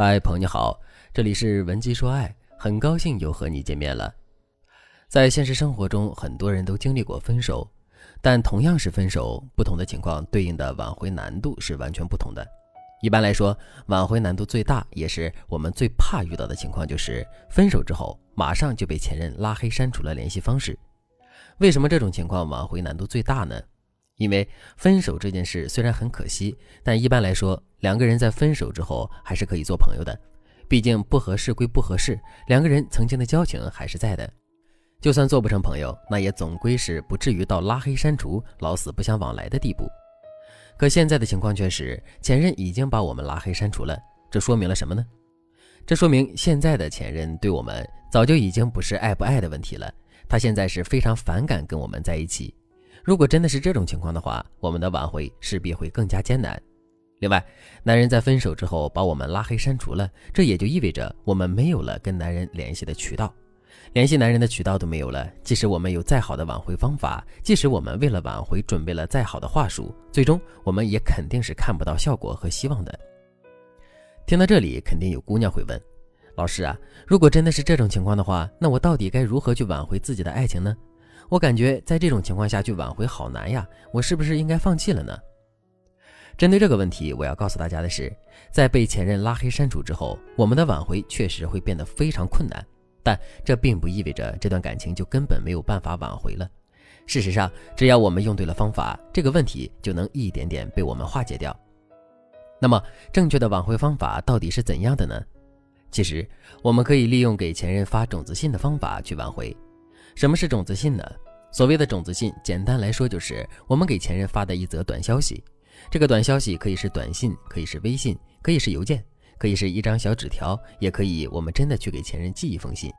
嗨，朋友你好，这里是文姬说爱，很高兴又和你见面了。在现实生活中，很多人都经历过分手，但同样是分手，不同的情况对应的挽回难度是完全不同的。一般来说，挽回难度最大，也是我们最怕遇到的情况，就是分手之后马上就被前任拉黑删除了联系方式。为什么这种情况挽回难度最大呢？因为分手这件事虽然很可惜，但一般来说，两个人在分手之后还是可以做朋友的。毕竟不合适归不合适，两个人曾经的交情还是在的。就算做不成朋友，那也总归是不至于到拉黑删除、老死不相往来的地步。可现在的情况却是，前任已经把我们拉黑删除了，这说明了什么呢？这说明现在的前任对我们早就已经不是爱不爱的问题了，他现在是非常反感跟我们在一起。如果真的是这种情况的话，我们的挽回势必会更加艰难。另外，男人在分手之后把我们拉黑删除了，这也就意味着我们没有了跟男人联系的渠道，联系男人的渠道都没有了。即使我们有再好的挽回方法，即使我们为了挽回准备了再好的话术，最终我们也肯定是看不到效果和希望的。听到这里，肯定有姑娘会问：老师啊，如果真的是这种情况的话，那我到底该如何去挽回自己的爱情呢？我感觉在这种情况下去挽回好难呀，我是不是应该放弃了呢？针对这个问题，我要告诉大家的是，在被前任拉黑删除之后，我们的挽回确实会变得非常困难，但这并不意味着这段感情就根本没有办法挽回了。事实上，只要我们用对了方法，这个问题就能一点点被我们化解掉。那么，正确的挽回方法到底是怎样的呢？其实，我们可以利用给前任发种子信的方法去挽回。什么是种子信呢？所谓的种子信，简单来说就是我们给前任发的一则短消息。这个短消息可以是短信，可以是微信，可以是邮件，可以是一张小纸条，也可以我们真的去给前任寄一封信。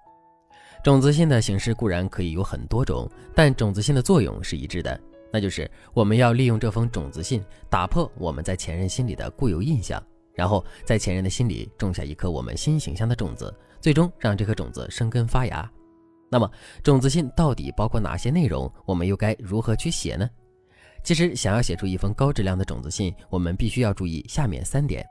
种子信的形式固然可以有很多种，但种子信的作用是一致的，那就是我们要利用这封种子信打破我们在前任心里的固有印象，然后在前任的心里种下一颗我们新形象的种子，最终让这颗种子生根发芽。那么，种子信到底包括哪些内容？我们又该如何去写呢？其实，想要写出一封高质量的种子信，我们必须要注意下面三点。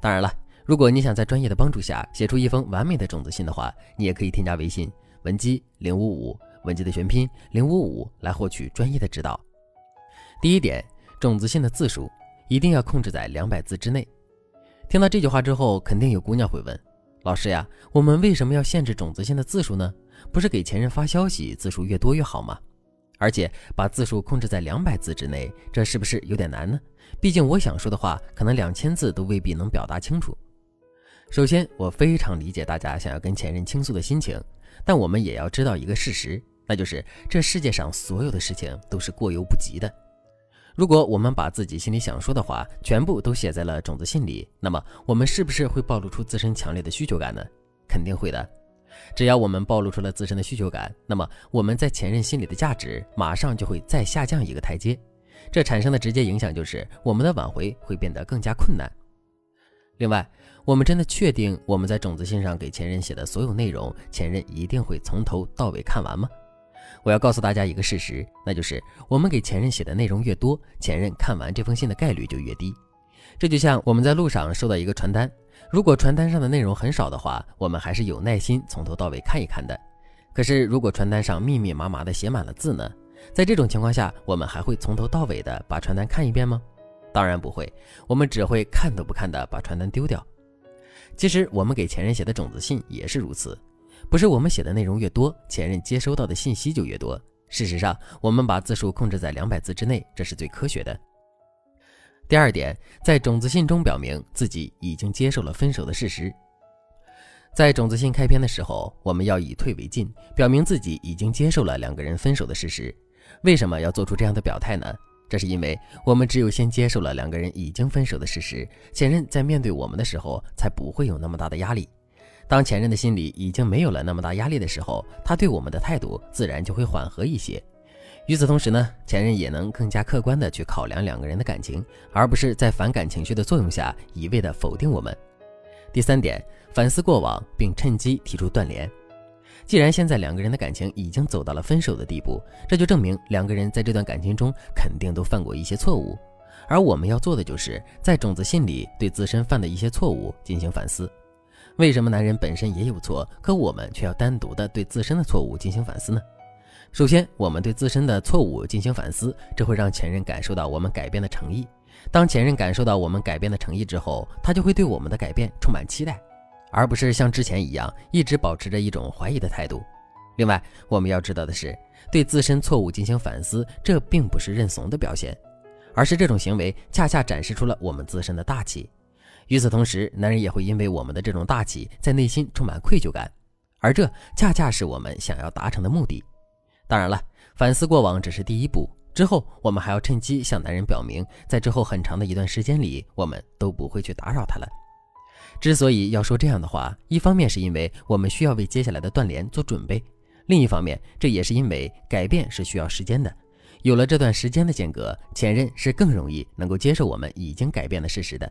当然了，如果你想在专业的帮助下写出一封完美的种子信的话，你也可以添加微信文姬零五五，文姬的全拼零五五，来获取专业的指导。第一点，种子信的字数一定要控制在两百字之内。听到这句话之后，肯定有姑娘会问。老师呀，我们为什么要限制种子信的字数呢？不是给前任发消息字数越多越好吗？而且把字数控制在两百字之内，这是不是有点难呢？毕竟我想说的话，可能两千字都未必能表达清楚。首先，我非常理解大家想要跟前任倾诉的心情，但我们也要知道一个事实，那就是这世界上所有的事情都是过犹不及的。如果我们把自己心里想说的话全部都写在了种子信里，那么我们是不是会暴露出自身强烈的需求感呢？肯定会的。只要我们暴露出了自身的需求感，那么我们在前任心里的价值马上就会再下降一个台阶。这产生的直接影响就是我们的挽回会变得更加困难。另外，我们真的确定我们在种子信上给前任写的所有内容，前任一定会从头到尾看完吗？我要告诉大家一个事实，那就是我们给前任写的内容越多，前任看完这封信的概率就越低。这就像我们在路上收到一个传单，如果传单上的内容很少的话，我们还是有耐心从头到尾看一看的。可是如果传单上密密麻麻的写满了字呢？在这种情况下，我们还会从头到尾的把传单看一遍吗？当然不会，我们只会看都不看的把传单丢掉。其实我们给前任写的种子信也是如此。不是我们写的内容越多，前任接收到的信息就越多。事实上，我们把字数控制在两百字之内，这是最科学的。第二点，在种子信中表明自己已经接受了分手的事实。在种子信开篇的时候，我们要以退为进，表明自己已经接受了两个人分手的事实。为什么要做出这样的表态呢？这是因为我们只有先接受了两个人已经分手的事实，前任在面对我们的时候才不会有那么大的压力。当前任的心里已经没有了那么大压力的时候，他对我们的态度自然就会缓和一些。与此同时呢，前任也能更加客观的去考量两个人的感情，而不是在反感情绪的作用下一味的否定我们。第三点，反思过往并趁机提出断联。既然现在两个人的感情已经走到了分手的地步，这就证明两个人在这段感情中肯定都犯过一些错误，而我们要做的就是在种子心里对自身犯的一些错误进行反思。为什么男人本身也有错，可我们却要单独的对自身的错误进行反思呢？首先，我们对自身的错误进行反思，这会让前任感受到我们改变的诚意。当前任感受到我们改变的诚意之后，他就会对我们的改变充满期待，而不是像之前一样一直保持着一种怀疑的态度。另外，我们要知道的是，对自身错误进行反思，这并不是认怂的表现。而是这种行为恰恰展示出了我们自身的大气。与此同时，男人也会因为我们的这种大气，在内心充满愧疚感，而这恰恰是我们想要达成的目的。当然了，反思过往只是第一步，之后我们还要趁机向男人表明，在之后很长的一段时间里，我们都不会去打扰他了。之所以要说这样的话，一方面是因为我们需要为接下来的断联做准备，另一方面，这也是因为改变是需要时间的。有了这段时间的间隔，前任是更容易能够接受我们已经改变的事实的。